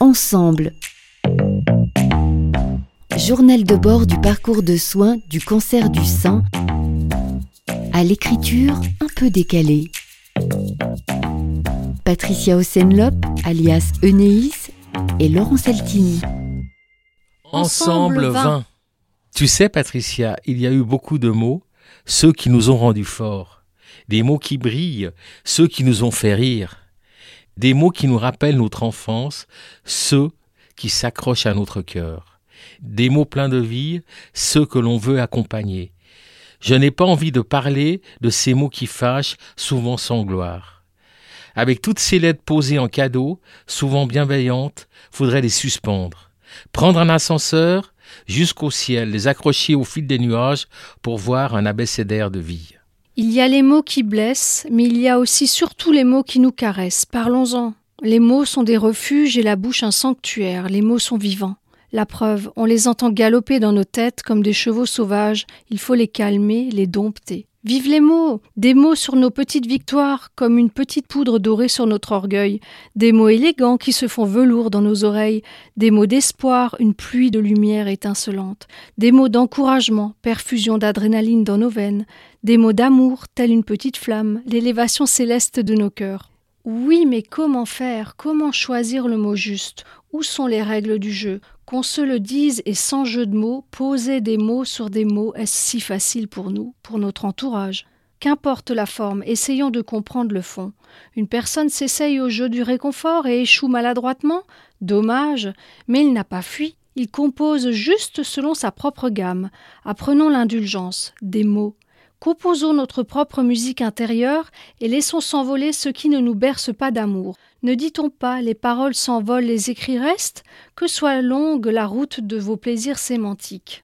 Ensemble. Journal de bord du parcours de soins du cancer du sein à l'écriture un peu décalée. Patricia Osenlop, alias Enéis, et Laurent Saltini. Ensemble 20. Tu sais, Patricia, il y a eu beaucoup de mots, ceux qui nous ont rendus forts. Des mots qui brillent, ceux qui nous ont fait rire. Des mots qui nous rappellent notre enfance, ceux qui s'accrochent à notre cœur. Des mots pleins de vie, ceux que l'on veut accompagner. Je n'ai pas envie de parler de ces mots qui fâchent, souvent sans gloire. Avec toutes ces lettres posées en cadeau, souvent bienveillantes, faudrait les suspendre. Prendre un ascenseur jusqu'au ciel, les accrocher au fil des nuages pour voir un abécédaire de vie. Il y a les mots qui blessent, mais il y a aussi surtout les mots qui nous caressent. Parlons-en. Les mots sont des refuges et la bouche un sanctuaire. Les mots sont vivants. La preuve, on les entend galoper dans nos têtes comme des chevaux sauvages. Il faut les calmer, les dompter. Vive les mots. Des mots sur nos petites victoires, comme une petite poudre dorée sur notre orgueil, des mots élégants qui se font velours dans nos oreilles, des mots d'espoir, une pluie de lumière étincelante, des mots d'encouragement, perfusion d'adrénaline dans nos veines, des mots d'amour, telle une petite flamme, l'élévation céleste de nos cœurs. Oui, mais comment faire? Comment choisir le mot juste? Où sont les règles du jeu? Qu'on se le dise et sans jeu de mots, poser des mots sur des mots, est-ce si facile pour nous, pour notre entourage? Qu'importe la forme, essayons de comprendre le fond. Une personne s'essaye au jeu du réconfort et échoue maladroitement? Dommage, mais il n'a pas fui. Il compose juste selon sa propre gamme. Apprenons l'indulgence, des mots, Composons notre propre musique intérieure et laissons s'envoler ce qui ne nous berce pas d'amour. Ne dit-on pas les paroles s'envolent, les écrits restent? Que soit longue la route de vos plaisirs sémantiques.